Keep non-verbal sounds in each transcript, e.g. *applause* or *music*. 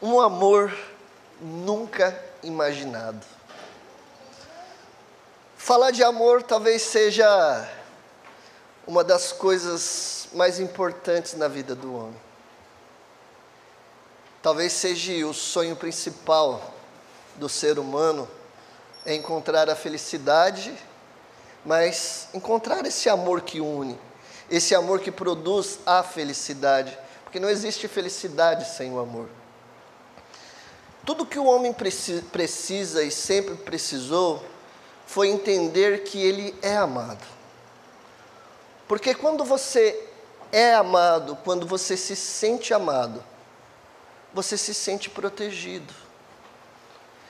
um amor nunca imaginado. Falar de amor talvez seja uma das coisas mais importantes na vida do homem. Talvez seja o sonho principal do ser humano é encontrar a felicidade, mas encontrar esse amor que une, esse amor que produz a felicidade, porque não existe felicidade sem o amor. Tudo que o homem precisa e sempre precisou foi entender que ele é amado. Porque quando você é amado, quando você se sente amado, você se sente protegido.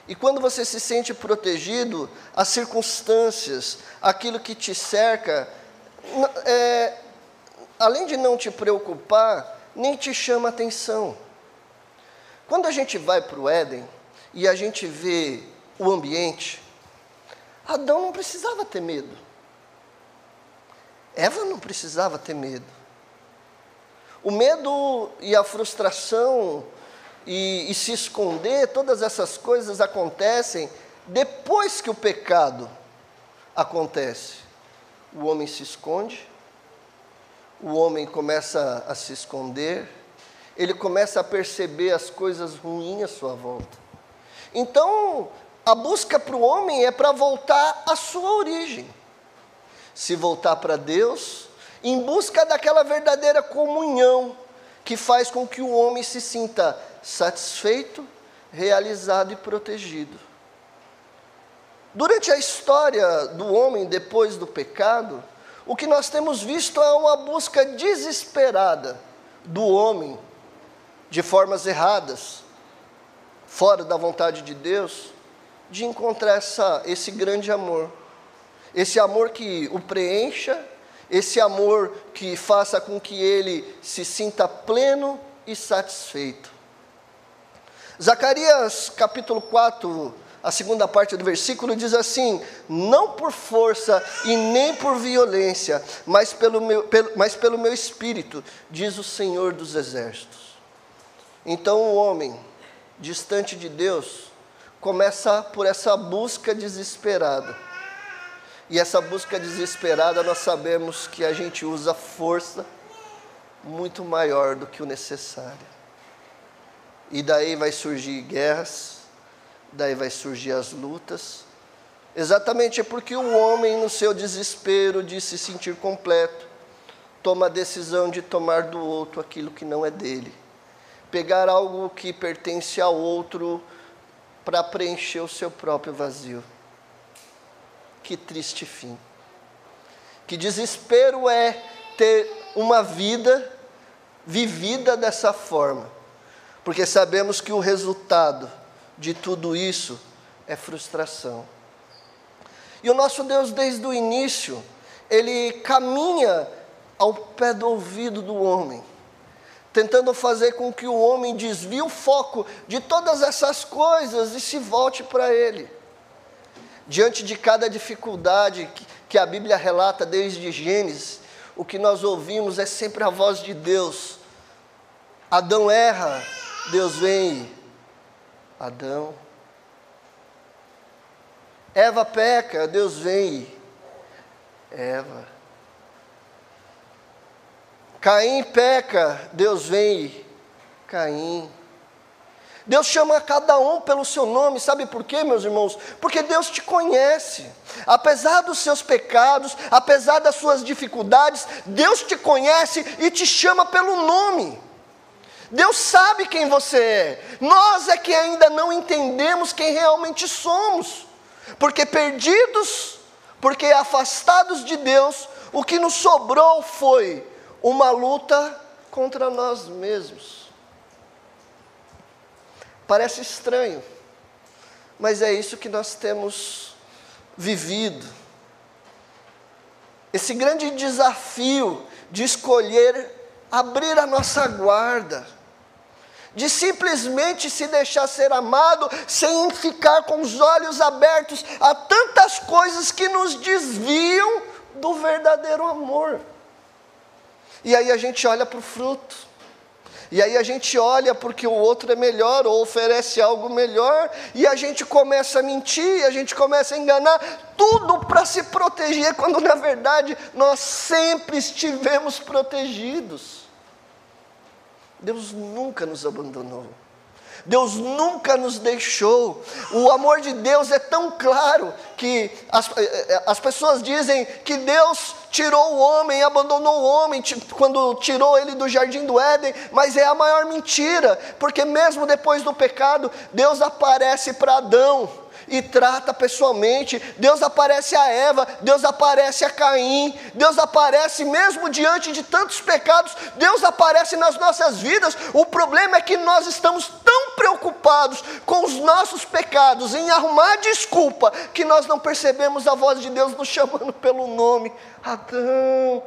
E quando você se sente protegido, as circunstâncias, aquilo que te cerca, é, além de não te preocupar, nem te chama atenção. Quando a gente vai para o Éden e a gente vê o ambiente, Adão não precisava ter medo. Eva não precisava ter medo. O medo e a frustração e, e se esconder, todas essas coisas acontecem depois que o pecado acontece. O homem se esconde, o homem começa a se esconder, ele começa a perceber as coisas ruins à sua volta. Então, a busca para o homem é para voltar à sua origem. Se voltar para Deus, em busca daquela verdadeira comunhão que faz com que o homem se sinta satisfeito, realizado e protegido. Durante a história do homem depois do pecado, o que nós temos visto é uma busca desesperada do homem, de formas erradas, fora da vontade de Deus, de encontrar essa, esse grande amor. Esse amor que o preencha, esse amor que faça com que ele se sinta pleno e satisfeito. Zacarias capítulo 4, a segunda parte do versículo diz assim: Não por força e nem por violência, mas pelo meu, pelo, mas pelo meu espírito, diz o Senhor dos exércitos. Então o homem, distante de Deus, começa por essa busca desesperada. E essa busca desesperada, nós sabemos que a gente usa força muito maior do que o necessário. E daí vai surgir guerras, daí vai surgir as lutas. Exatamente porque o homem, no seu desespero de se sentir completo, toma a decisão de tomar do outro aquilo que não é dele. Pegar algo que pertence ao outro para preencher o seu próprio vazio. Que triste fim. Que desespero é ter uma vida vivida dessa forma, porque sabemos que o resultado de tudo isso é frustração. E o nosso Deus, desde o início, ele caminha ao pé do ouvido do homem tentando fazer com que o homem desvie o foco de todas essas coisas e se volte para Ele. Diante de cada dificuldade que a Bíblia relata desde Gênesis, o que nós ouvimos é sempre a voz de Deus. Adão erra, Deus vem. Adão. Eva peca, Deus vem. Eva. Caim peca, Deus vem, Caim. Deus chama cada um pelo seu nome, sabe por quê, meus irmãos? Porque Deus te conhece. Apesar dos seus pecados, apesar das suas dificuldades, Deus te conhece e te chama pelo nome. Deus sabe quem você é. Nós é que ainda não entendemos quem realmente somos. Porque perdidos, porque afastados de Deus, o que nos sobrou foi uma luta contra nós mesmos. Parece estranho, mas é isso que nós temos vivido. Esse grande desafio de escolher abrir a nossa guarda, de simplesmente se deixar ser amado sem ficar com os olhos abertos a tantas coisas que nos desviam do verdadeiro amor. E aí a gente olha para o fruto. E aí a gente olha porque o outro é melhor ou oferece algo melhor, e a gente começa a mentir, a gente começa a enganar, tudo para se proteger, quando na verdade nós sempre estivemos protegidos. Deus nunca nos abandonou. Deus nunca nos deixou. O amor de Deus é tão claro que as, eh, eh, as pessoas dizem que Deus tirou o homem, abandonou o homem quando tirou ele do jardim do Éden, mas é a maior mentira, porque mesmo depois do pecado, Deus aparece para Adão e trata pessoalmente. Deus aparece a Eva, Deus aparece a Caim, Deus aparece mesmo diante de tantos pecados, Deus aparece nas nossas vidas. O problema é que nós estamos tão preocupados com os nossos pecados, em arrumar desculpa, que nós não percebemos a voz de Deus nos chamando pelo nome. Adão.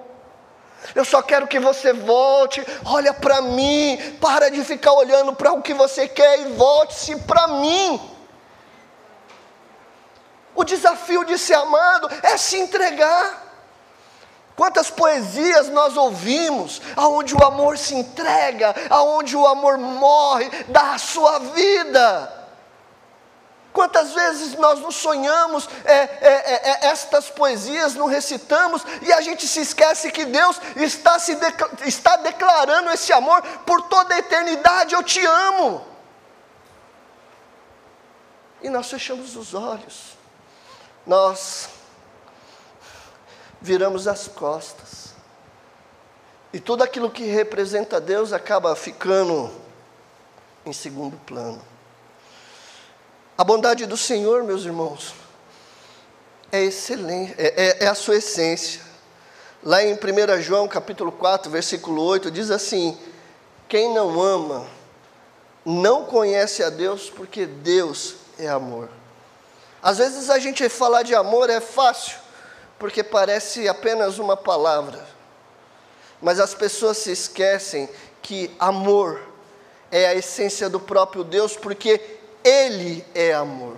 Eu só quero que você volte, olha para mim, para de ficar olhando para o que você quer e volte-se para mim. Desafio de ser amado é se entregar. Quantas poesias nós ouvimos, aonde o amor se entrega, aonde o amor morre, dá a sua vida. Quantas vezes nós nos sonhamos é, é, é, é estas poesias, não recitamos, e a gente se esquece que Deus está, se está declarando esse amor por toda a eternidade: Eu te amo. E nós fechamos os olhos nós viramos as costas. E tudo aquilo que representa Deus acaba ficando em segundo plano. A bondade do Senhor, meus irmãos, é excelente, é, é, é a sua essência. Lá em 1 João capítulo 4, versículo 8, diz assim: Quem não ama, não conhece a Deus, porque Deus é amor. Às vezes a gente falar de amor é fácil, porque parece apenas uma palavra. Mas as pessoas se esquecem que amor é a essência do próprio Deus, porque Ele é amor.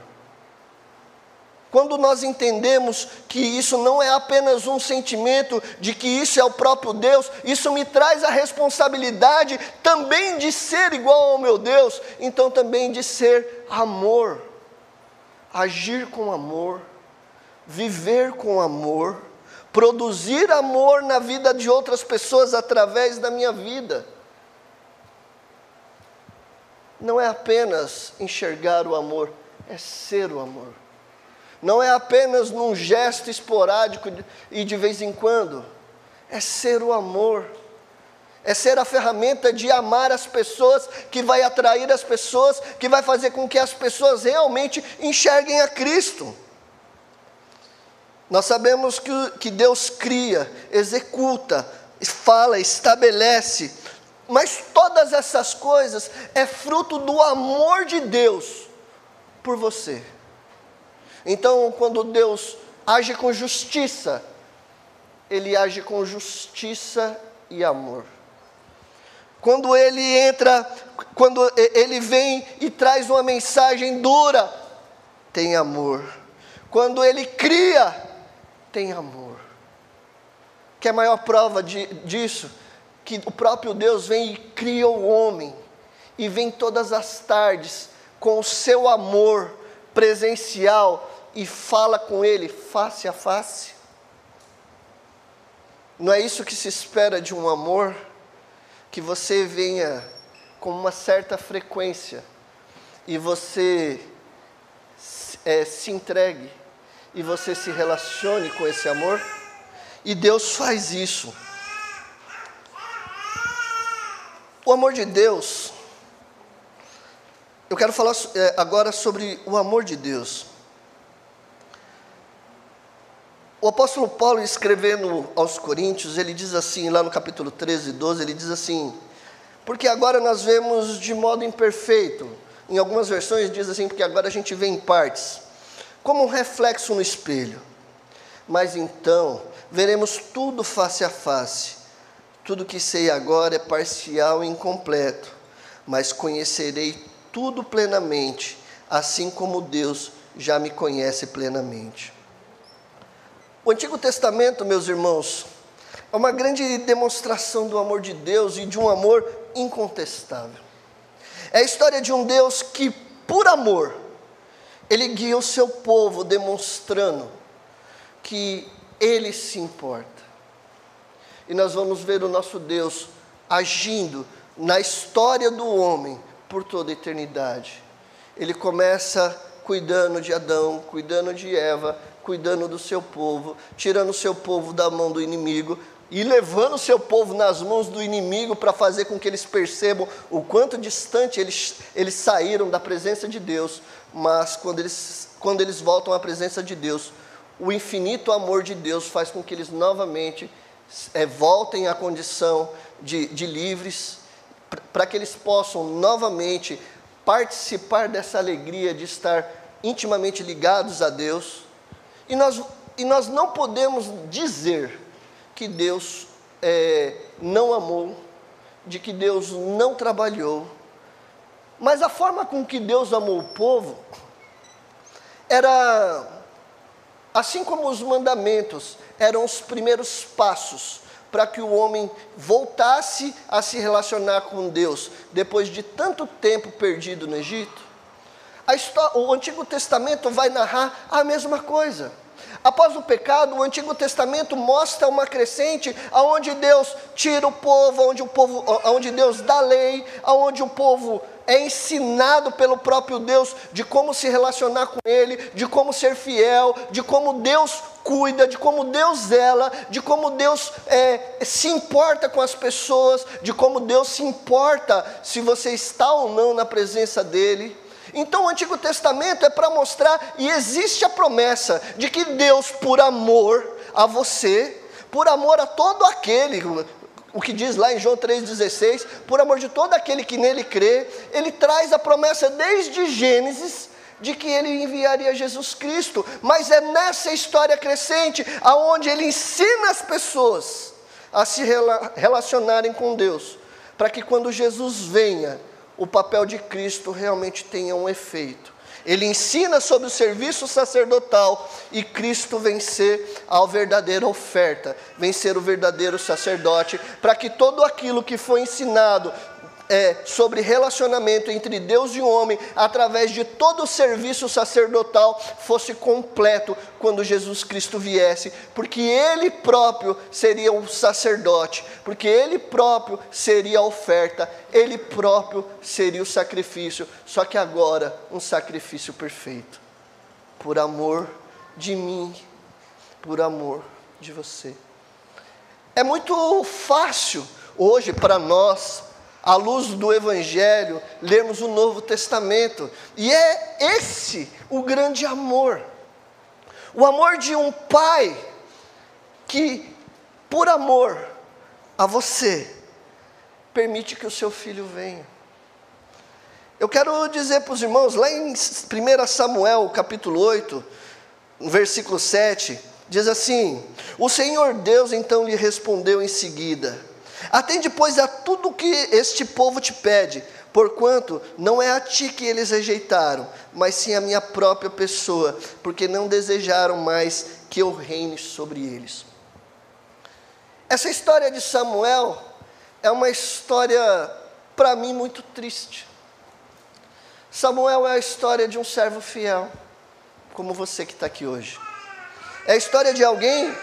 Quando nós entendemos que isso não é apenas um sentimento de que isso é o próprio Deus, isso me traz a responsabilidade também de ser igual ao meu Deus, então também de ser amor agir com amor, viver com amor, produzir amor na vida de outras pessoas através da minha vida. Não é apenas enxergar o amor, é ser o amor. Não é apenas num gesto esporádico e de vez em quando, é ser o amor é ser a ferramenta de amar as pessoas, que vai atrair as pessoas, que vai fazer com que as pessoas realmente enxerguem a Cristo. Nós sabemos que, que Deus cria, executa, fala, estabelece, mas todas essas coisas é fruto do amor de Deus por você. Então, quando Deus age com justiça, Ele age com justiça e amor. Quando ele entra, quando ele vem e traz uma mensagem dura, tem amor. Quando ele cria, tem amor. Que é a maior prova de, disso? Que o próprio Deus vem e cria o homem, e vem todas as tardes com o seu amor presencial e fala com ele face a face. Não é isso que se espera de um amor? Que você venha com uma certa frequência e você é, se entregue e você se relacione com esse amor. E Deus faz isso. O amor de Deus, eu quero falar é, agora sobre o amor de Deus. O apóstolo Paulo, escrevendo aos Coríntios, ele diz assim, lá no capítulo 13, 12, ele diz assim: Porque agora nós vemos de modo imperfeito. Em algumas versões diz assim, porque agora a gente vê em partes, como um reflexo no espelho. Mas então veremos tudo face a face. Tudo que sei agora é parcial e incompleto, mas conhecerei tudo plenamente, assim como Deus já me conhece plenamente. O Antigo Testamento, meus irmãos, é uma grande demonstração do amor de Deus e de um amor incontestável. É a história de um Deus que, por amor, ele guia o seu povo demonstrando que ele se importa. E nós vamos ver o nosso Deus agindo na história do homem por toda a eternidade. Ele começa cuidando de Adão, cuidando de Eva, cuidando do seu povo, tirando o seu povo da mão do inimigo e levando o seu povo nas mãos do inimigo para fazer com que eles percebam o quanto distante eles, eles saíram da presença de Deus, mas quando eles, quando eles voltam à presença de Deus, o infinito amor de Deus faz com que eles novamente é, voltem à condição de, de livres, para que eles possam novamente participar dessa alegria de estar intimamente ligados a Deus. E nós, e nós não podemos dizer que Deus é, não amou, de que Deus não trabalhou, mas a forma com que Deus amou o povo era assim como os mandamentos eram os primeiros passos para que o homem voltasse a se relacionar com Deus depois de tanto tempo perdido no Egito. História, o Antigo Testamento vai narrar a mesma coisa. Após o pecado, o Antigo Testamento mostra uma crescente aonde Deus tira o povo, onde o povo, aonde Deus dá lei, aonde o povo é ensinado pelo próprio Deus de como se relacionar com Ele, de como ser fiel, de como Deus cuida, de como Deus zela, de como Deus é, se importa com as pessoas, de como Deus se importa se você está ou não na presença dEle. Então o Antigo Testamento é para mostrar, e existe a promessa de que Deus, por amor a você, por amor a todo aquele, o que diz lá em João 3,16, por amor de todo aquele que nele crê, ele traz a promessa desde Gênesis de que ele enviaria Jesus Cristo, mas é nessa história crescente aonde ele ensina as pessoas a se relacionarem com Deus, para que quando Jesus venha, o papel de Cristo realmente tenha um efeito. Ele ensina sobre o serviço sacerdotal e Cristo vencer a verdadeira oferta, vencer o verdadeiro sacerdote, para que tudo aquilo que foi ensinado é, sobre relacionamento entre Deus e o homem, através de todo o serviço sacerdotal, fosse completo quando Jesus Cristo viesse, porque Ele próprio seria o sacerdote, porque Ele próprio seria a oferta, Ele próprio seria o sacrifício, só que agora um sacrifício perfeito, por amor de mim, por amor de você. É muito fácil hoje para nós à luz do Evangelho, lermos o Novo Testamento. E é esse o grande amor. O amor de um pai que, por amor a você, permite que o seu filho venha. Eu quero dizer para os irmãos, lá em 1 Samuel, capítulo 8, versículo 7, diz assim: O Senhor Deus então lhe respondeu em seguida: Atende, pois, a tudo que este povo te pede, porquanto não é a ti que eles rejeitaram, mas sim a minha própria pessoa, porque não desejaram mais que eu reine sobre eles. Essa história de Samuel é uma história, para mim, muito triste. Samuel é a história de um servo fiel, como você que está aqui hoje. É a história de alguém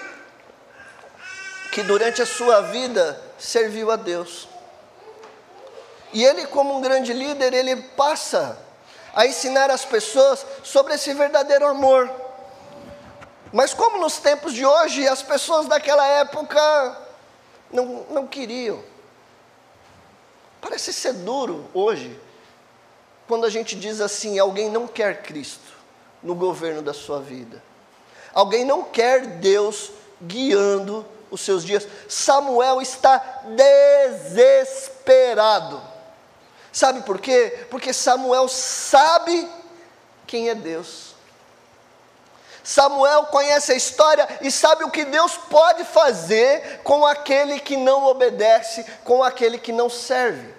que durante a sua vida serviu a Deus. E ele, como um grande líder, ele passa a ensinar as pessoas sobre esse verdadeiro amor. Mas como nos tempos de hoje, as pessoas daquela época não, não queriam. Parece ser duro hoje, quando a gente diz assim: alguém não quer Cristo no governo da sua vida. Alguém não quer Deus guiando os seus dias. Samuel está desesperado. Sabe por quê? Porque Samuel sabe quem é Deus. Samuel conhece a história e sabe o que Deus pode fazer com aquele que não obedece, com aquele que não serve.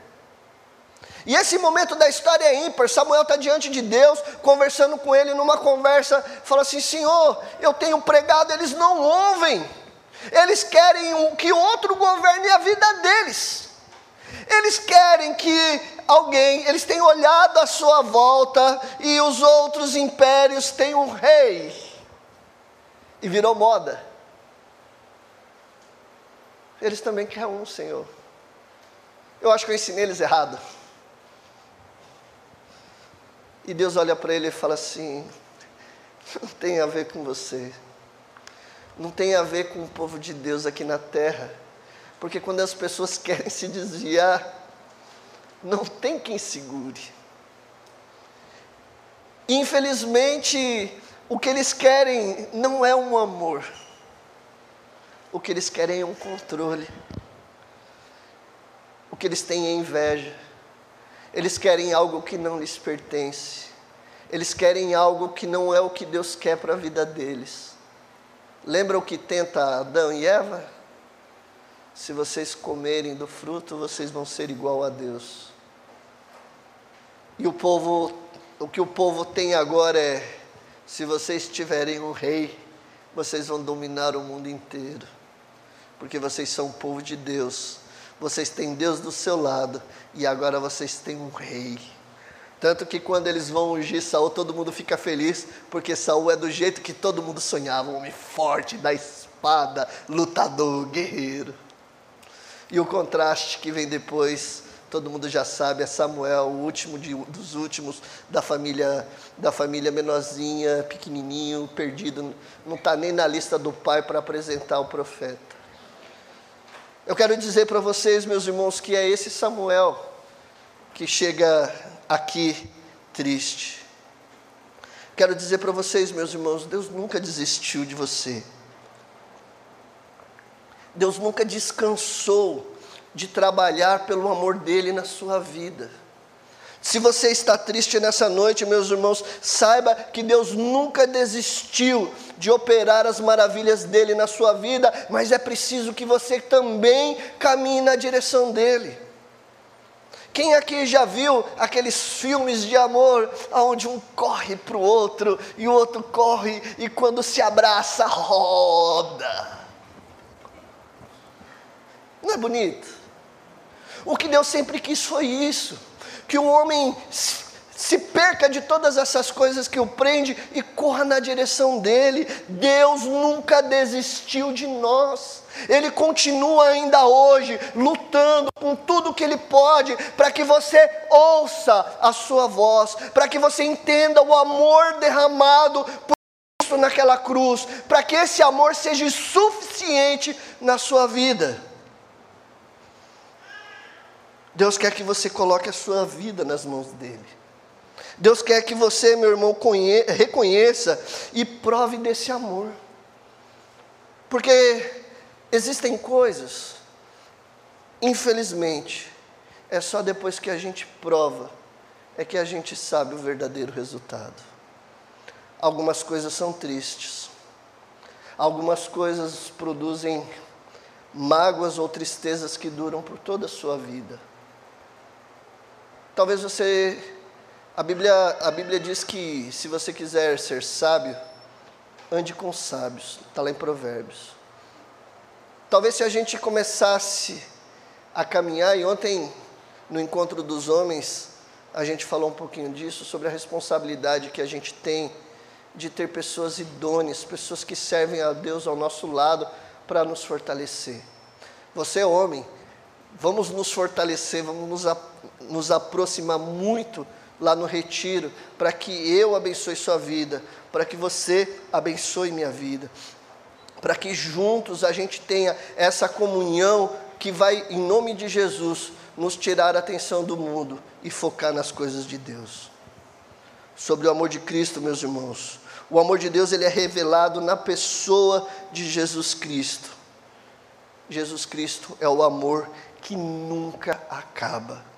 E esse momento da história é ímpar. Samuel está diante de Deus, conversando com ele numa conversa, fala assim: Senhor, eu tenho pregado, eles não ouvem. Eles querem que outro governe a vida deles. Eles querem que alguém, eles têm olhado à sua volta e os outros impérios têm um rei. E virou moda. Eles também querem um Senhor. Eu acho que eu ensinei eles errado. E Deus olha para ele e fala assim: não tem a ver com você, não tem a ver com o povo de Deus aqui na terra, porque quando as pessoas *laughs* querem se desviar, não tem quem segure. Infelizmente, o que eles querem não é um amor, o que eles querem é um controle, o que eles têm é inveja. Eles querem algo que não lhes pertence. Eles querem algo que não é o que Deus quer para a vida deles. Lembra o que tenta Adão e Eva? Se vocês comerem do fruto, vocês vão ser igual a Deus. E o povo, o que o povo tem agora é: se vocês tiverem um rei, vocês vão dominar o mundo inteiro. Porque vocês são o povo de Deus vocês têm Deus do seu lado e agora vocês têm um rei. Tanto que quando eles vão ungir Saul, todo mundo fica feliz, porque Saul é do jeito que todo mundo sonhava, um homem forte, da espada, lutador, guerreiro. E o contraste que vem depois, todo mundo já sabe, é Samuel, o último de, dos últimos da família, da família menorzinha, pequenininho, perdido, não está nem na lista do pai para apresentar o profeta. Eu quero dizer para vocês, meus irmãos, que é esse Samuel que chega aqui triste. Quero dizer para vocês, meus irmãos, Deus nunca desistiu de você. Deus nunca descansou de trabalhar pelo amor dele na sua vida. Se você está triste nessa noite, meus irmãos, saiba que Deus nunca desistiu de operar as maravilhas dele na sua vida, mas é preciso que você também caminhe na direção dele. Quem aqui já viu aqueles filmes de amor onde um corre para o outro e o outro corre e quando se abraça roda? Não é bonito? O que Deus sempre quis foi isso que o homem se perca de todas essas coisas que o prende e corra na direção dele. Deus nunca desistiu de nós. Ele continua ainda hoje lutando com tudo que ele pode para que você ouça a sua voz, para que você entenda o amor derramado por Cristo naquela cruz, para que esse amor seja suficiente na sua vida. Deus quer que você coloque a sua vida nas mãos dele. Deus quer que você, meu irmão, reconheça e prove desse amor. Porque existem coisas, infelizmente, é só depois que a gente prova é que a gente sabe o verdadeiro resultado. Algumas coisas são tristes. Algumas coisas produzem mágoas ou tristezas que duram por toda a sua vida. Talvez você. A Bíblia, a Bíblia diz que se você quiser ser sábio, ande com sábios. Está lá em Provérbios. Talvez se a gente começasse a caminhar, e ontem no encontro dos homens, a gente falou um pouquinho disso, sobre a responsabilidade que a gente tem de ter pessoas idôneas, pessoas que servem a Deus ao nosso lado para nos fortalecer. Você, homem, vamos nos fortalecer, vamos nos nos aproximar muito lá no retiro, para que eu abençoe sua vida, para que você abençoe minha vida, para que juntos a gente tenha essa comunhão que vai, em nome de Jesus, nos tirar a atenção do mundo e focar nas coisas de Deus. Sobre o amor de Cristo, meus irmãos. O amor de Deus ele é revelado na pessoa de Jesus Cristo. Jesus Cristo é o amor que nunca acaba.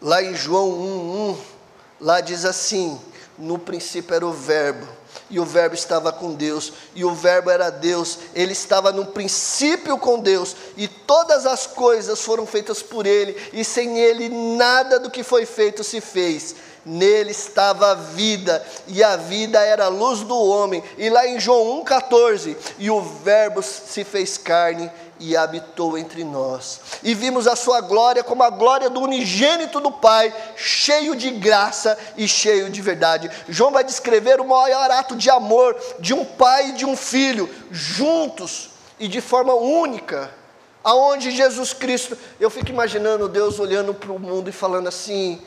Lá em João 1:1, lá diz assim: No princípio era o Verbo, e o Verbo estava com Deus, e o Verbo era Deus, ele estava no princípio com Deus, e todas as coisas foram feitas por ele, e sem ele nada do que foi feito se fez. Nele estava a vida, e a vida era a luz do homem. E lá em João 1,14, e o Verbo se fez carne e habitou entre nós. E vimos a sua glória como a glória do unigênito do Pai, cheio de graça e cheio de verdade. João vai descrever o maior ato de amor de um pai e de um filho, juntos e de forma única. Aonde Jesus Cristo, eu fico imaginando Deus olhando para o mundo e falando assim: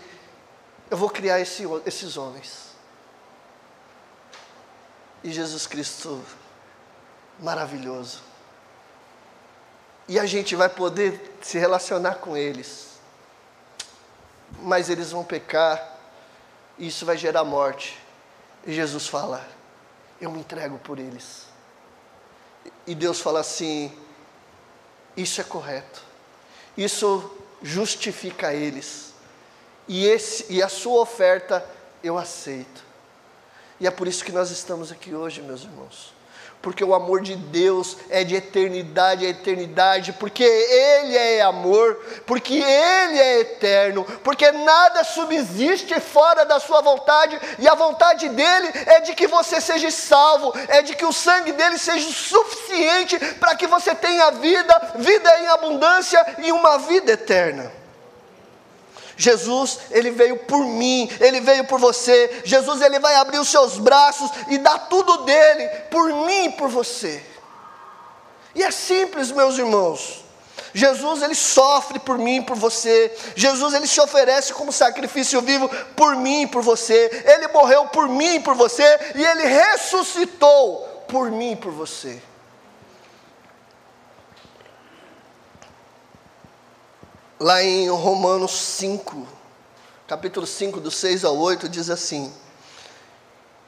Eu vou criar esse, esses homens. E Jesus Cristo, maravilhoso e a gente vai poder se relacionar com eles. Mas eles vão pecar, e isso vai gerar morte. E Jesus fala: Eu me entrego por eles. E Deus fala assim: Isso é correto, isso justifica eles, e, esse, e a sua oferta eu aceito. E é por isso que nós estamos aqui hoje, meus irmãos. Porque o amor de Deus é de eternidade a eternidade, porque Ele é amor, porque Ele é eterno, porque nada subsiste fora da Sua vontade, e a vontade dEle é de que você seja salvo, é de que o sangue dEle seja suficiente para que você tenha vida, vida em abundância e uma vida eterna. Jesus, ele veio por mim, ele veio por você. Jesus, ele vai abrir os seus braços e dar tudo dele por mim e por você. E é simples, meus irmãos. Jesus ele sofre por mim e por você. Jesus ele se oferece como sacrifício vivo por mim e por você. Ele morreu por mim e por você e ele ressuscitou por mim e por você. Lá em Romanos 5, capítulo 5, do 6 ao 8, diz assim: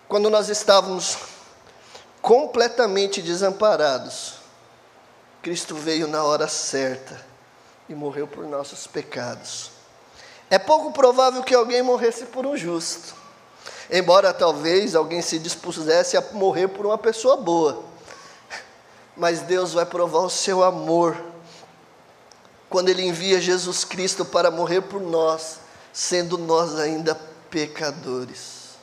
Quando nós estávamos completamente desamparados, Cristo veio na hora certa e morreu por nossos pecados. É pouco provável que alguém morresse por um justo, embora talvez alguém se dispusesse a morrer por uma pessoa boa. Mas Deus vai provar o seu amor quando Ele envia Jesus Cristo para morrer por nós, sendo nós ainda pecadores.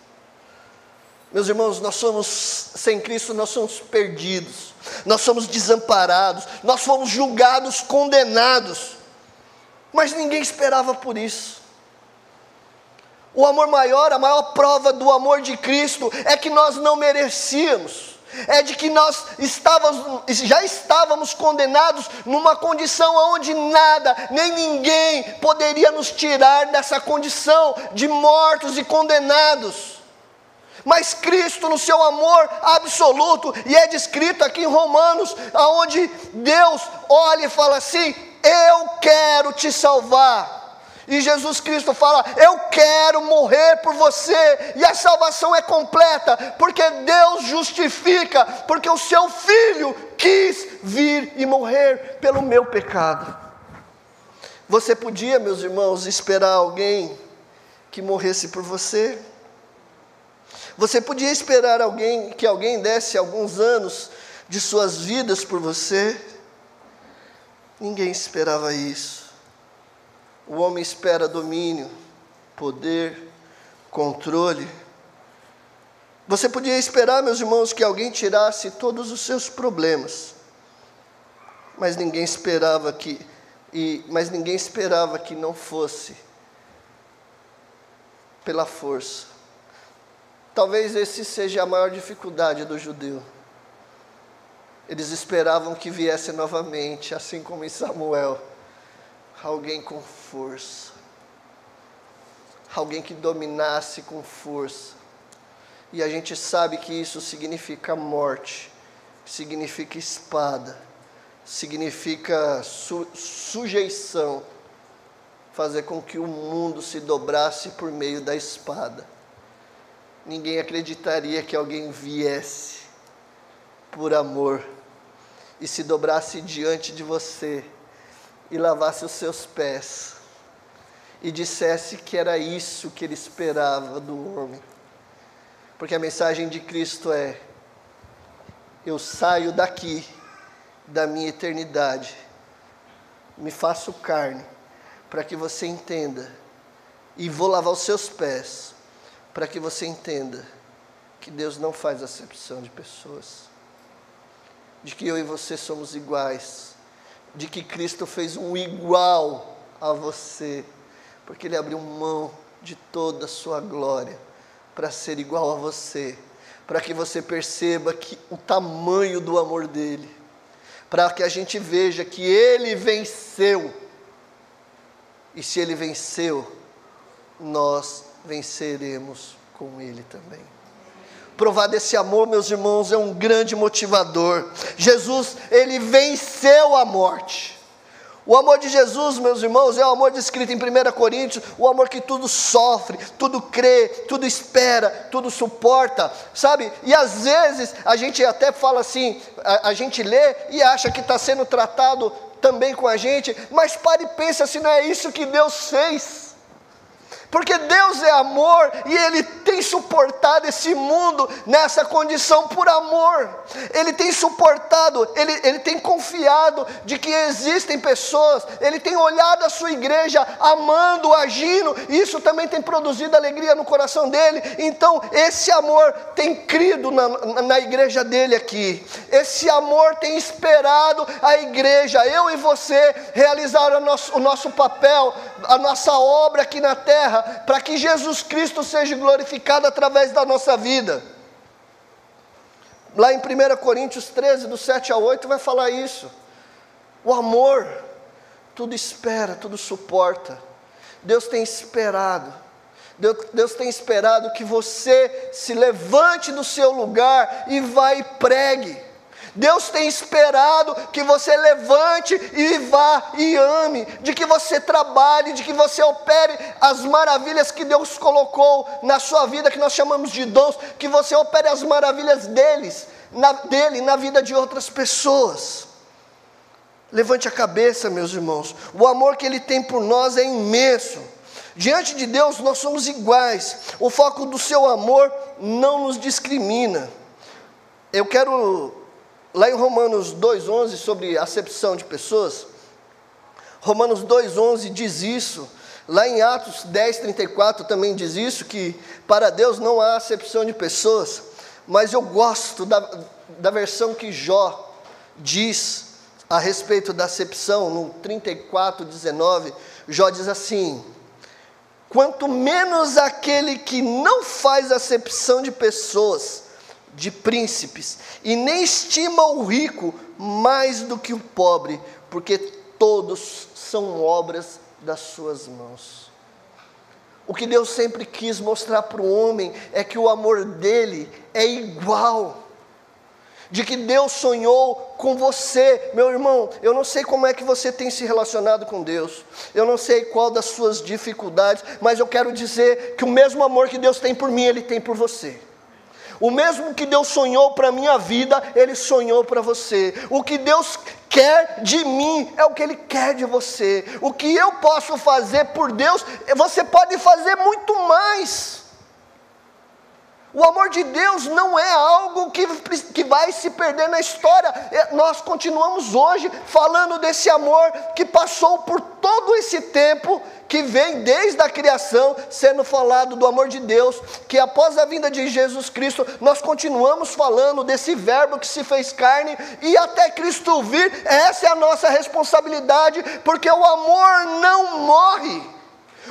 Meus irmãos, nós somos, sem Cristo, nós somos perdidos, nós somos desamparados, nós fomos julgados, condenados, mas ninguém esperava por isso. O amor maior, a maior prova do amor de Cristo é que nós não merecíamos é de que nós estávamos, já estávamos condenados numa condição onde nada, nem ninguém poderia nos tirar dessa condição de mortos e condenados. Mas Cristo, no seu amor absoluto, e é descrito aqui em Romanos, aonde Deus olha e fala assim: Eu quero te salvar. E Jesus Cristo fala: Eu quero morrer por você. E a salvação é completa, porque Deus justifica, porque o seu filho quis vir e morrer pelo meu pecado. Você podia, meus irmãos, esperar alguém que morresse por você? Você podia esperar alguém que alguém desse alguns anos de suas vidas por você? Ninguém esperava isso. O homem espera domínio, poder, controle. Você podia esperar, meus irmãos, que alguém tirasse todos os seus problemas. Mas ninguém esperava que e mas ninguém esperava que não fosse pela força. Talvez esse seja a maior dificuldade do judeu. Eles esperavam que viesse novamente, assim como em Samuel alguém com força, alguém que dominasse com força. E a gente sabe que isso significa morte, significa espada, significa su sujeição, fazer com que o mundo se dobrasse por meio da espada. Ninguém acreditaria que alguém viesse por amor e se dobrasse diante de você e lavasse os seus pés e dissesse que era isso que ele esperava do homem. Porque a mensagem de Cristo é: eu saio daqui, da minha eternidade, me faço carne, para que você entenda, e vou lavar os seus pés, para que você entenda que Deus não faz acepção de pessoas, de que eu e você somos iguais, de que Cristo fez um igual a você, porque Ele abriu mão de toda a sua glória para ser igual a você, para que você perceba que o tamanho do amor dele, para que a gente veja que ele venceu. E se ele venceu, nós venceremos com ele também. Provar desse amor, meus irmãos, é um grande motivador. Jesus, ele venceu a morte. O amor de Jesus, meus irmãos, é o amor descrito em 1 Coríntios, o amor que tudo sofre, tudo crê, tudo espera, tudo suporta, sabe? E às vezes a gente até fala assim, a, a gente lê e acha que está sendo tratado também com a gente, mas pare e pense se não é isso que Deus fez. Porque Deus é amor e Ele tem suportado esse mundo nessa condição por amor. Ele tem suportado, Ele, ele tem confiado de que existem pessoas, Ele tem olhado a sua igreja amando, agindo, isso também tem produzido alegria no coração dele. Então, esse amor tem crido na, na igreja dele aqui. Esse amor tem esperado a igreja, eu e você, realizar o nosso, o nosso papel, a nossa obra aqui na terra para que Jesus Cristo seja glorificado através da nossa vida. Lá em 1 Coríntios 13, do 7 a 8, vai falar isso. O amor, tudo espera, tudo suporta. Deus tem esperado. Deus, Deus, tem esperado que você se levante do seu lugar e vá e pregue. Deus tem esperado que você levante e vá e ame, de que você trabalhe, de que você opere as maravilhas que Deus colocou na sua vida, que nós chamamos de dons, que você opere as maravilhas deles, na, dele na vida de outras pessoas. Levante a cabeça, meus irmãos. O amor que Ele tem por nós é imenso. Diante de Deus nós somos iguais. O foco do seu amor não nos discrimina. Eu quero Lá em Romanos 2,11, sobre acepção de pessoas, Romanos 2,11 diz isso. Lá em Atos 10,34 também diz isso, que para Deus não há acepção de pessoas. Mas eu gosto da, da versão que Jó diz a respeito da acepção, no 34,19, Jó diz assim: Quanto menos aquele que não faz acepção de pessoas, de príncipes, e nem estima o rico mais do que o pobre, porque todos são obras das suas mãos. O que Deus sempre quis mostrar para o homem é que o amor dele é igual. De que Deus sonhou com você, meu irmão. Eu não sei como é que você tem se relacionado com Deus, eu não sei qual das suas dificuldades, mas eu quero dizer que o mesmo amor que Deus tem por mim, Ele tem por você. O mesmo que Deus sonhou para a minha vida, Ele sonhou para você. O que Deus quer de mim é o que Ele quer de você. O que eu posso fazer por Deus, você pode fazer muito mais. O amor de Deus não é algo que, que vai se perder na história. É, nós continuamos hoje falando desse amor que passou por todo esse tempo que vem desde a criação sendo falado do amor de Deus, que após a vinda de Jesus Cristo, nós continuamos falando desse verbo que se fez carne e até Cristo vir, essa é a nossa responsabilidade, porque o amor não morre.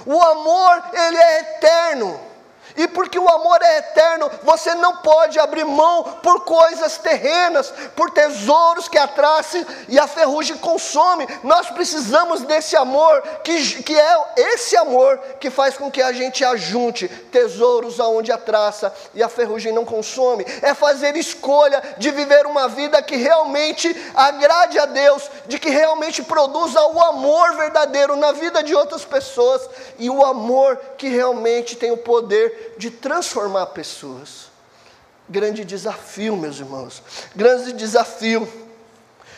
O amor, ele é eterno. E porque o amor é eterno, você não pode abrir mão por coisas terrenas, por tesouros que a traça e a ferrugem consome. Nós precisamos desse amor, que, que é esse amor que faz com que a gente ajunte tesouros aonde a traça e a ferrugem não consome. É fazer escolha de viver uma vida que realmente agrade a Deus, de que realmente produza o amor verdadeiro na vida de outras pessoas e o amor que realmente tem o poder de transformar pessoas. Grande desafio, meus irmãos. Grande desafio.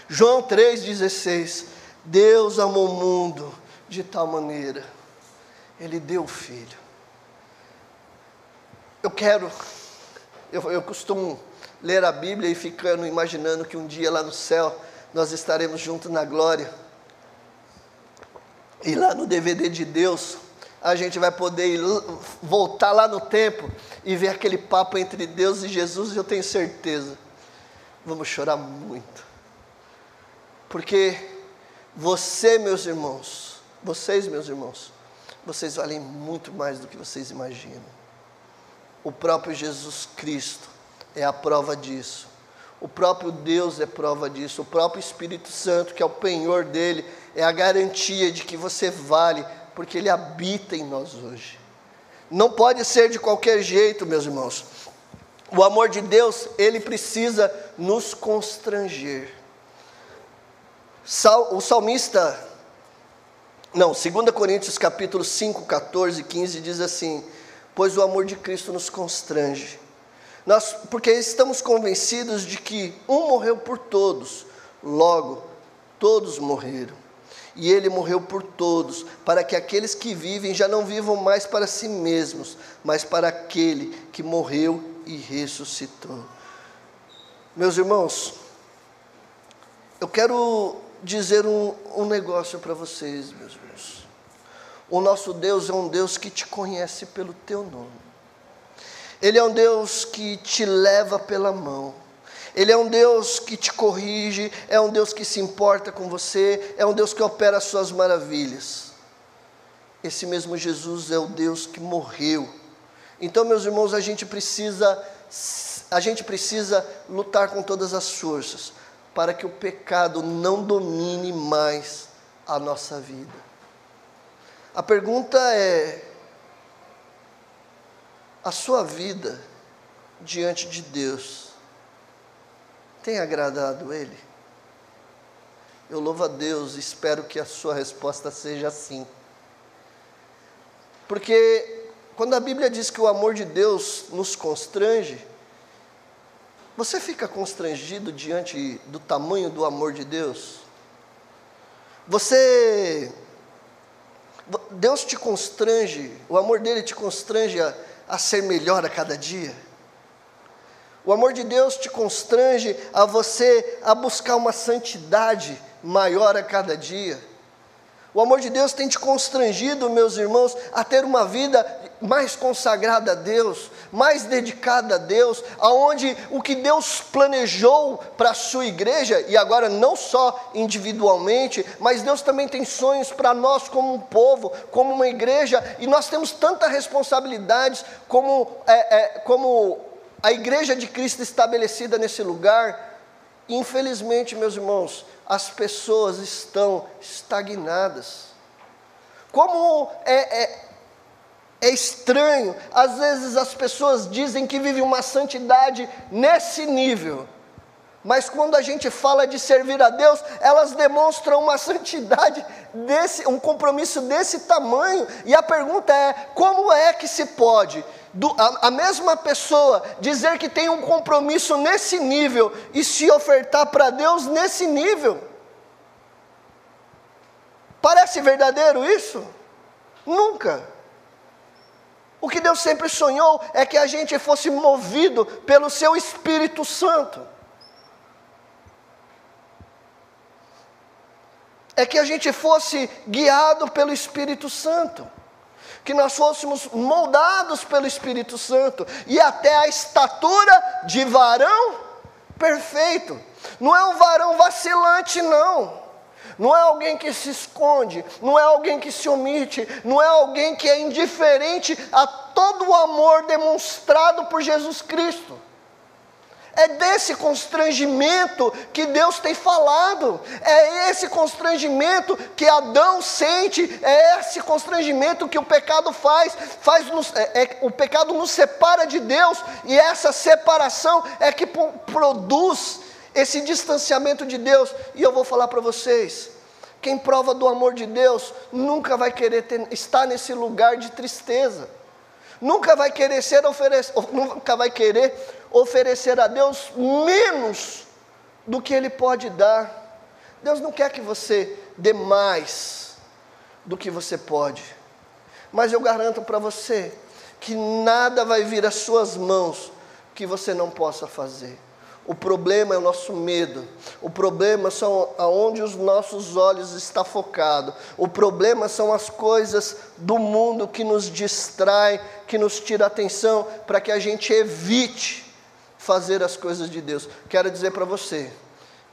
João 3,16. Deus amou o mundo de tal maneira, Ele deu o Filho. Eu quero Eu, eu costumo ler a Bíblia e ficando imaginando que um dia lá no céu nós estaremos juntos na glória. E lá no DVD de Deus, a gente vai poder ir, voltar lá no tempo e ver aquele papo entre Deus e Jesus, eu tenho certeza. Vamos chorar muito. Porque você, meus irmãos, vocês, meus irmãos, vocês valem muito mais do que vocês imaginam. O próprio Jesus Cristo é a prova disso. O próprio Deus é prova disso. O próprio Espírito Santo, que é o penhor dele, é a garantia de que você vale, porque ele habita em nós hoje. Não pode ser de qualquer jeito, meus irmãos. O amor de Deus, ele precisa nos constranger. O salmista, não, 2 Coríntios capítulo 5, 14 e 15 diz assim: Pois o amor de Cristo nos constrange, nós, porque estamos convencidos de que um morreu por todos, logo todos morreram. E ele morreu por todos, para que aqueles que vivem já não vivam mais para si mesmos, mas para aquele que morreu e ressuscitou. Meus irmãos, eu quero dizer um, um negócio para vocês, meus irmãos. O nosso Deus é um Deus que te conhece pelo teu nome. Ele é um Deus que te leva pela mão. Ele é um Deus que te corrige, é um Deus que se importa com você, é um Deus que opera as suas maravilhas. Esse mesmo Jesus é o Deus que morreu. Então, meus irmãos, a gente precisa a gente precisa lutar com todas as forças para que o pecado não domine mais a nossa vida. A pergunta é: a sua vida diante de Deus tem agradado Ele? Eu louvo a Deus e espero que a sua resposta seja sim. Porque quando a Bíblia diz que o amor de Deus nos constrange, você fica constrangido diante do tamanho do amor de Deus? Você. Deus te constrange, o amor dele te constrange a, a ser melhor a cada dia? O amor de Deus te constrange a você a buscar uma santidade maior a cada dia. O amor de Deus tem te constrangido, meus irmãos, a ter uma vida mais consagrada a Deus, mais dedicada a Deus, aonde o que Deus planejou para a sua igreja, e agora não só individualmente, mas Deus também tem sonhos para nós como um povo, como uma igreja, e nós temos tanta responsabilidades como, é, é, como a igreja de Cristo estabelecida nesse lugar. Infelizmente, meus irmãos, as pessoas estão estagnadas. Como é, é, é estranho, às vezes as pessoas dizem que vivem uma santidade nesse nível, mas quando a gente fala de servir a Deus, elas demonstram uma santidade desse, um compromisso desse tamanho. E a pergunta é: como é que se pode do, a, a mesma pessoa dizer que tem um compromisso nesse nível e se ofertar para Deus nesse nível? Parece verdadeiro isso? Nunca. O que Deus sempre sonhou é que a gente fosse movido pelo seu Espírito Santo. É que a gente fosse guiado pelo Espírito Santo que nós fôssemos moldados pelo Espírito Santo e até a estatura de varão perfeito. Não é um varão vacilante, não. Não é alguém que se esconde, não é alguém que se omite, não é alguém que é indiferente a todo o amor demonstrado por Jesus Cristo. É desse constrangimento que Deus tem falado, é esse constrangimento que Adão sente, é esse constrangimento que o pecado faz, faz nos, é, é, o pecado nos separa de Deus, e essa separação é que produz esse distanciamento de Deus. E eu vou falar para vocês: quem prova do amor de Deus nunca vai querer ter, estar nesse lugar de tristeza, nunca vai querer ser oferecer, nunca vai querer oferecer a Deus menos do que Ele pode dar. Deus não quer que você dê mais do que você pode, mas eu garanto para você que nada vai vir às suas mãos que você não possa fazer. O problema é o nosso medo. O problema são aonde os nossos olhos estão focados. O problema são as coisas do mundo que nos distrai, que nos tira atenção, para que a gente evite fazer as coisas de Deus. Quero dizer para você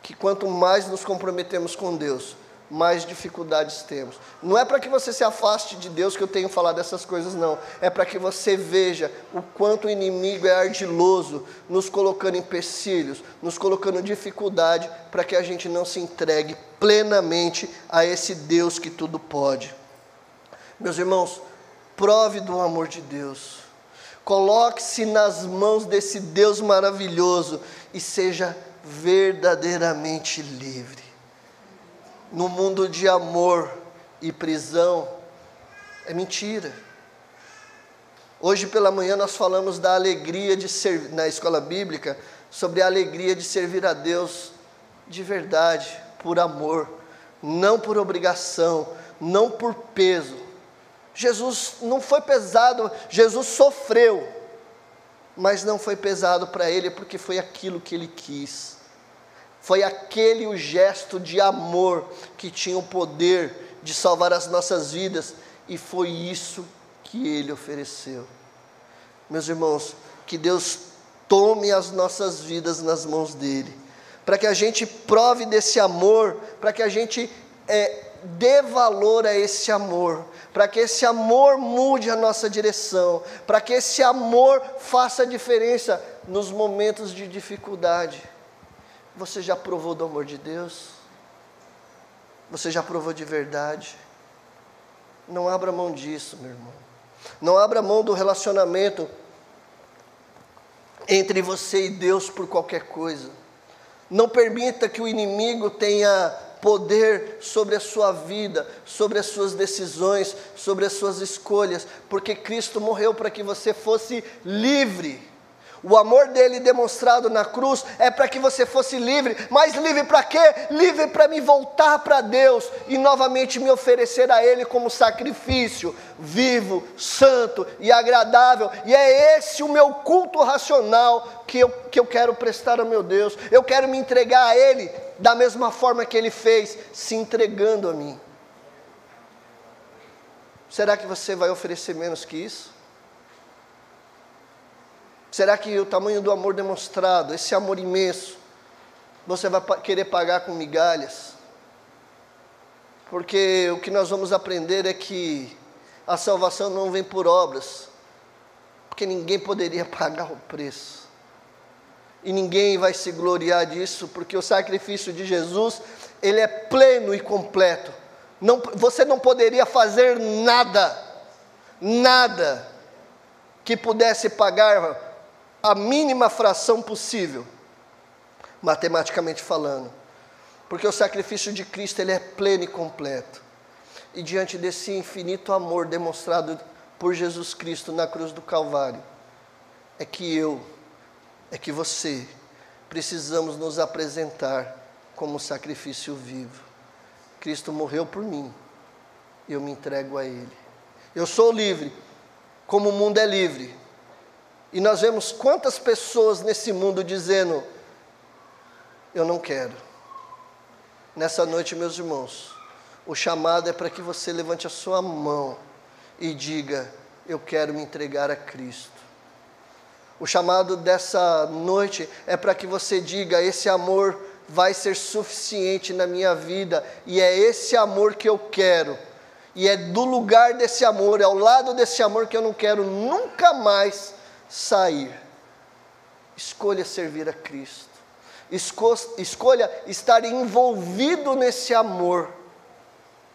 que quanto mais nos comprometemos com Deus, mais dificuldades temos. Não é para que você se afaste de Deus que eu tenho falado dessas coisas, não. É para que você veja o quanto o inimigo é ardiloso, nos colocando em empecilhos, nos colocando dificuldade, para que a gente não se entregue plenamente a esse Deus que tudo pode. Meus irmãos, prove do amor de Deus. Coloque-se nas mãos desse Deus maravilhoso e seja verdadeiramente livre no mundo de amor e prisão é mentira. Hoje pela manhã nós falamos da alegria de ser na escola bíblica sobre a alegria de servir a Deus de verdade, por amor, não por obrigação, não por peso. Jesus não foi pesado, Jesus sofreu, mas não foi pesado para ele porque foi aquilo que ele quis. Foi aquele o gesto de amor que tinha o poder de salvar as nossas vidas e foi isso que ele ofereceu. Meus irmãos, que Deus tome as nossas vidas nas mãos dele, para que a gente prove desse amor, para que a gente é, dê valor a esse amor, para que esse amor mude a nossa direção, para que esse amor faça diferença nos momentos de dificuldade. Você já provou do amor de Deus? Você já provou de verdade? Não abra mão disso, meu irmão. Não abra mão do relacionamento entre você e Deus por qualquer coisa. Não permita que o inimigo tenha poder sobre a sua vida, sobre as suas decisões, sobre as suas escolhas, porque Cristo morreu para que você fosse livre. O amor dele demonstrado na cruz é para que você fosse livre, mas livre para quê? Livre para me voltar para Deus e novamente me oferecer a Ele como sacrifício vivo, santo e agradável. E é esse o meu culto racional que eu, que eu quero prestar ao meu Deus. Eu quero me entregar a Ele da mesma forma que Ele fez, se entregando a mim. Será que você vai oferecer menos que isso? Será que o tamanho do amor demonstrado, esse amor imenso, você vai querer pagar com migalhas? Porque o que nós vamos aprender é que a salvação não vem por obras, porque ninguém poderia *laughs* pagar o preço. E ninguém vai se gloriar disso, porque o sacrifício de Jesus, ele é pleno e completo. Não, você não poderia fazer nada, nada que pudesse pagar a mínima fração possível, matematicamente falando. Porque o sacrifício de Cristo ele é pleno e completo. E diante desse infinito amor demonstrado por Jesus Cristo na cruz do Calvário, é que eu, é que você precisamos nos apresentar como sacrifício vivo. Cristo morreu por mim, eu me entrego a Ele. Eu sou livre, como o mundo é livre, e nós vemos quantas pessoas nesse mundo dizendo: Eu não quero. Nessa noite, meus irmãos, o chamado é para que você levante a sua mão e diga: Eu quero me entregar a Cristo. O chamado dessa noite é para que você diga: Esse amor vai ser suficiente na minha vida e é esse amor que eu quero. E é do lugar desse amor, é ao lado desse amor que eu não quero nunca mais sair. Escolha servir a Cristo. Escolha estar envolvido nesse amor.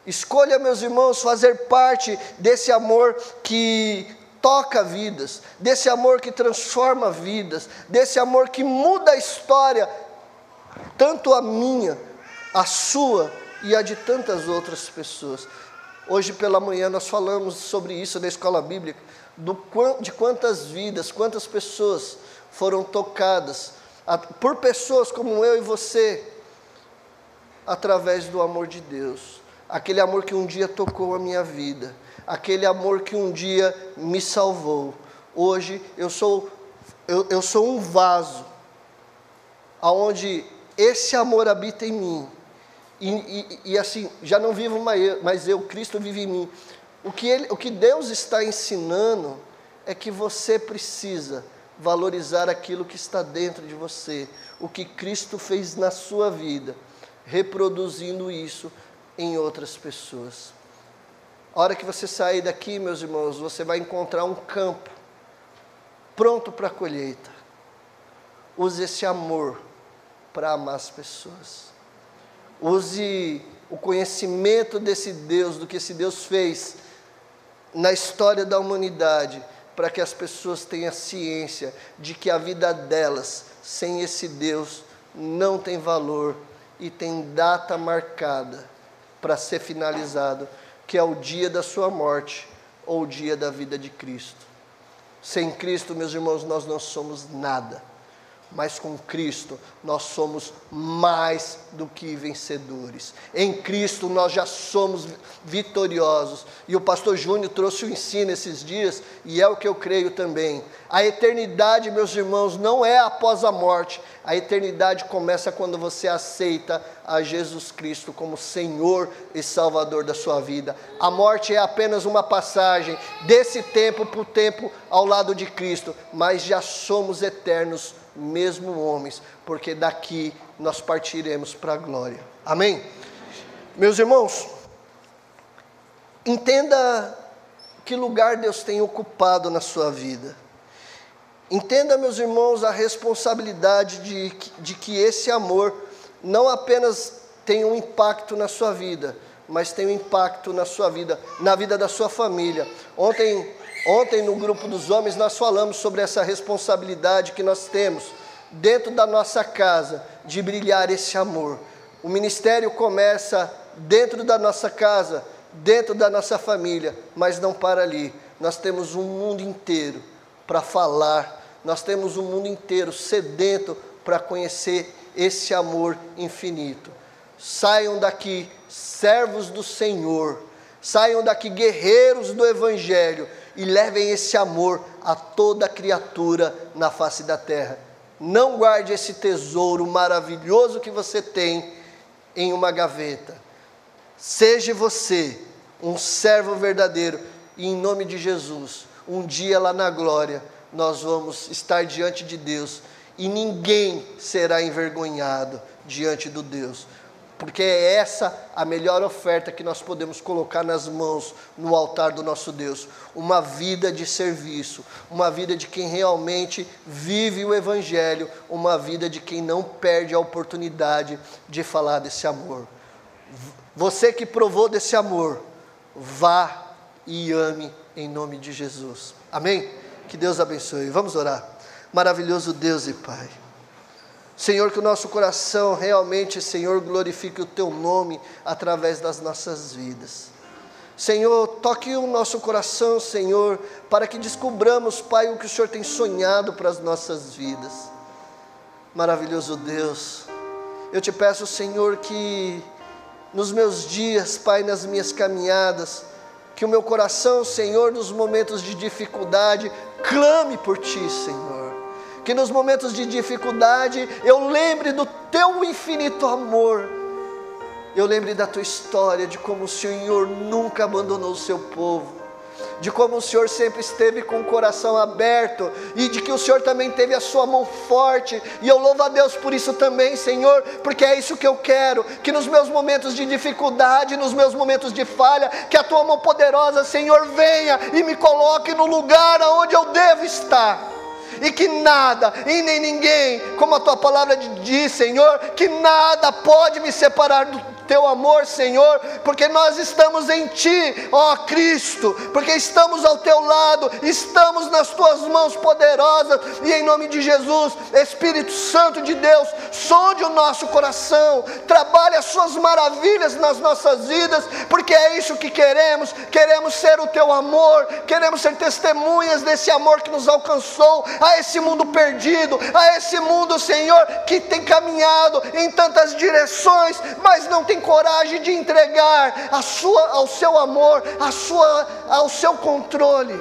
Escolha, meus irmãos, fazer parte desse amor que toca vidas, desse amor que transforma vidas, desse amor que muda a história, tanto a minha, a sua e a de tantas outras pessoas. Hoje pela manhã nós falamos sobre isso na escola bíblica do, de quantas vidas, quantas pessoas foram tocadas por pessoas como eu e você, através do amor de Deus. Aquele amor que um dia tocou a minha vida, aquele amor que um dia me salvou. Hoje eu sou eu, eu sou um vaso, aonde esse amor habita em mim. E, e, e, assim, já não vivo mais eu, Cristo vive em mim. O que, ele, o que Deus está ensinando é que você precisa valorizar aquilo que está dentro de você, o que Cristo fez na sua vida, reproduzindo isso em outras pessoas. A hora que você sair daqui, meus irmãos, você vai encontrar um campo pronto para a colheita. Use esse amor para amar as pessoas. Use o conhecimento desse Deus, do que esse Deus fez na história da humanidade, para que as pessoas tenham ciência de que a vida delas, sem esse Deus, não tem valor e tem data marcada para ser finalizado, que é o dia da sua morte ou o dia da vida de Cristo. Sem Cristo, meus irmãos, nós não somos nada mas com Cristo nós somos mais do que vencedores. Em Cristo nós já somos vitoriosos. E o pastor Júnior trouxe o ensino esses dias, e é o que eu creio também. A eternidade, meus irmãos, não é após a morte. A eternidade começa quando você aceita a Jesus Cristo como Senhor e Salvador da sua vida. A morte é apenas uma passagem desse tempo para o tempo ao lado de Cristo, mas já somos eternos mesmo homens, porque daqui nós partiremos para a glória. Amém? Meus irmãos, entenda que lugar Deus tem ocupado na sua vida. Entenda, meus irmãos, a responsabilidade de, de que esse amor não apenas tem um impacto na sua vida, mas tem um impacto na sua vida, na vida da sua família. Ontem Ontem, no grupo dos homens, nós falamos sobre essa responsabilidade que nós temos dentro da nossa casa de brilhar esse amor. O ministério começa dentro da nossa casa, dentro da nossa família, mas não para ali. Nós temos um mundo inteiro para falar, nós temos um mundo inteiro sedento para conhecer esse amor infinito. Saiam daqui servos do Senhor, saiam daqui guerreiros do Evangelho e levem esse amor a toda criatura na face da terra. Não guarde esse tesouro maravilhoso que você tem em uma gaveta. Seja você um servo verdadeiro e em nome de Jesus, um dia lá na glória, nós vamos estar diante de Deus e ninguém será envergonhado diante do Deus porque é essa a melhor oferta que nós podemos colocar nas mãos no altar do nosso Deus. Uma vida de serviço, uma vida de quem realmente vive o Evangelho, uma vida de quem não perde a oportunidade de falar desse amor. Você que provou desse amor, vá e ame em nome de Jesus. Amém? Que Deus abençoe. Vamos orar. Maravilhoso Deus e Pai. Senhor, que o nosso coração realmente, Senhor, glorifique o Teu nome através das nossas vidas. Senhor, toque o nosso coração, Senhor, para que descubramos, Pai, o que o Senhor tem sonhado para as nossas vidas. Maravilhoso Deus, eu te peço, Senhor, que nos meus dias, Pai, nas minhas caminhadas, que o meu coração, Senhor, nos momentos de dificuldade, clame por Ti, Senhor que nos momentos de dificuldade eu lembre do teu infinito amor. Eu lembre da tua história, de como o Senhor nunca abandonou o seu povo, de como o Senhor sempre esteve com o coração aberto e de que o Senhor também teve a sua mão forte. E eu louvo a Deus por isso também, Senhor, porque é isso que eu quero, que nos meus momentos de dificuldade, nos meus momentos de falha, que a tua mão poderosa, Senhor, venha e me coloque no lugar aonde eu devo estar e que nada e nem ninguém, como a tua palavra diz, Senhor, que nada pode me separar do teu amor, Senhor, porque nós estamos em Ti, ó Cristo, porque estamos ao Teu lado, estamos nas Tuas mãos poderosas, e em nome de Jesus, Espírito Santo de Deus, sonde o nosso coração, trabalhe as Suas maravilhas nas nossas vidas, porque é isso que queremos, queremos ser o Teu amor, queremos ser testemunhas desse amor que nos alcançou, a esse mundo perdido, a esse mundo, Senhor, que tem caminhado em tantas direções, mas não tem tem coragem de entregar a sua, ao seu amor, a sua, ao seu controle.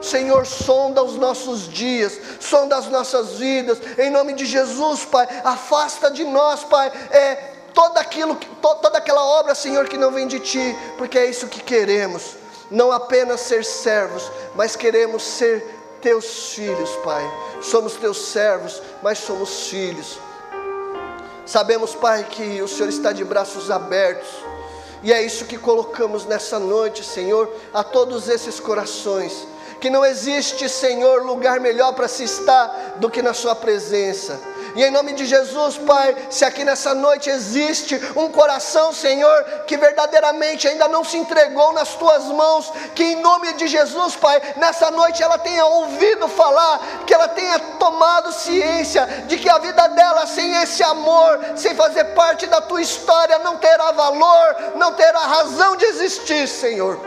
Senhor, sonda os nossos dias, sonda as nossas vidas, em nome de Jesus, Pai, afasta de nós, Pai, é, todo aquilo, to, toda aquela obra, Senhor, que não vem de Ti, porque é isso que queremos, não apenas ser servos, mas queremos ser Teus filhos, Pai, somos Teus servos, mas somos filhos, sabemos, Pai, que o Senhor está de braços abertos, e é isso que colocamos nessa noite, Senhor, a todos esses corações. Que não existe, Senhor, lugar melhor para se estar do que na Sua presença e em nome de Jesus, Pai, se aqui nessa noite existe um coração, Senhor, que verdadeiramente ainda não se entregou nas tuas mãos, que em nome de Jesus, Pai, nessa noite ela tenha ouvido falar, que ela tenha tomado ciência de que a vida dela sem esse amor, sem fazer parte da tua história, não terá valor, não terá razão de existir, Senhor.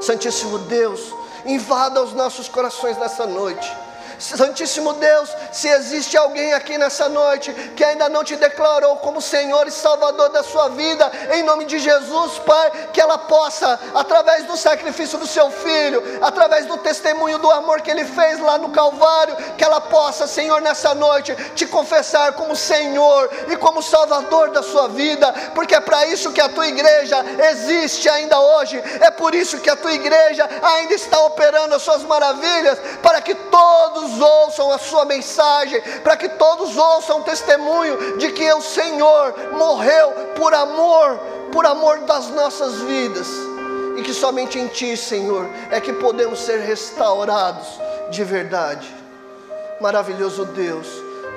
Santíssimo Deus, invada os nossos corações nessa noite Santíssimo Deus, se existe alguém aqui nessa noite que ainda não te declarou como Senhor e Salvador da sua vida, em nome de Jesus, Pai, que ela possa, através do sacrifício do seu filho, através do testemunho do amor que ele fez lá no Calvário, que ela possa, Senhor, nessa noite, te confessar como Senhor e como Salvador da sua vida, porque é para isso que a tua igreja existe ainda hoje, é por isso que a tua igreja ainda está operando as suas maravilhas, para que todos todos ouçam a sua mensagem, para que todos ouçam testemunho de que o Senhor morreu por amor, por amor das nossas vidas, e que somente em Ti, Senhor, é que podemos ser restaurados de verdade. Maravilhoso Deus,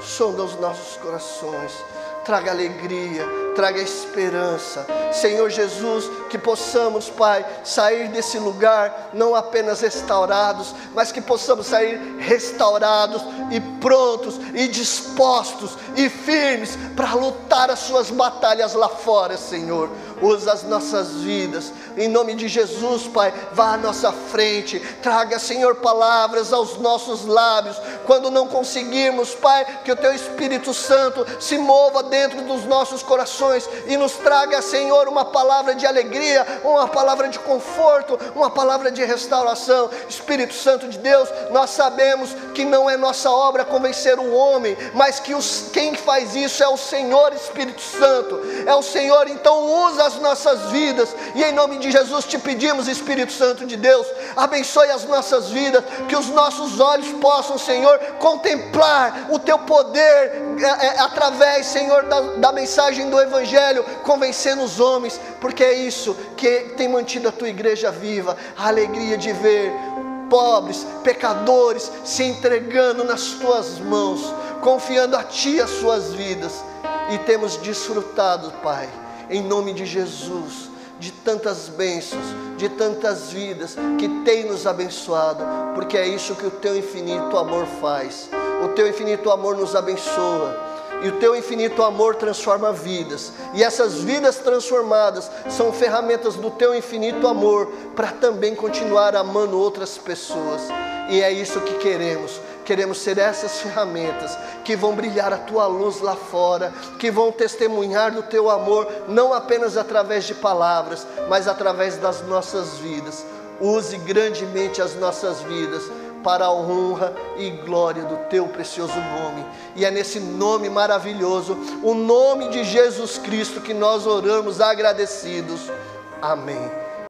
sonda os nossos corações traga alegria, traga esperança. Senhor Jesus, que possamos, Pai, sair desse lugar não apenas restaurados, mas que possamos sair restaurados e prontos e dispostos e firmes para lutar as suas batalhas lá fora, Senhor usa as nossas vidas, em nome de Jesus, Pai, vá à nossa frente, traga, Senhor, palavras aos nossos lábios, quando não conseguirmos, Pai, que o Teu Espírito Santo se mova dentro dos nossos corações e nos traga, Senhor, uma palavra de alegria, uma palavra de conforto, uma palavra de restauração. Espírito Santo de Deus, nós sabemos que não é nossa obra convencer o homem, mas que os, quem faz isso é o Senhor Espírito Santo, é o Senhor, então usa as nossas vidas, e em nome de Jesus te pedimos, Espírito Santo de Deus, abençoe as nossas vidas, que os nossos olhos possam, Senhor, contemplar o teu poder é, é, através, Senhor, da, da mensagem do Evangelho, convencendo os homens, porque é isso que tem mantido a tua igreja viva, a alegria de ver pobres, pecadores se entregando nas tuas mãos, confiando a ti as suas vidas, e temos desfrutado, Pai em nome de Jesus, de tantas bênçãos, de tantas vidas que tem nos abençoado, porque é isso que o teu infinito amor faz. O teu infinito amor nos abençoa. E o teu infinito amor transforma vidas. E essas vidas transformadas são ferramentas do teu infinito amor para também continuar amando outras pessoas. E é isso que queremos Queremos ser essas ferramentas que vão brilhar a tua luz lá fora, que vão testemunhar do teu amor, não apenas através de palavras, mas através das nossas vidas. Use grandemente as nossas vidas para a honra e glória do teu precioso nome. E é nesse nome maravilhoso, o nome de Jesus Cristo, que nós oramos agradecidos. Amém.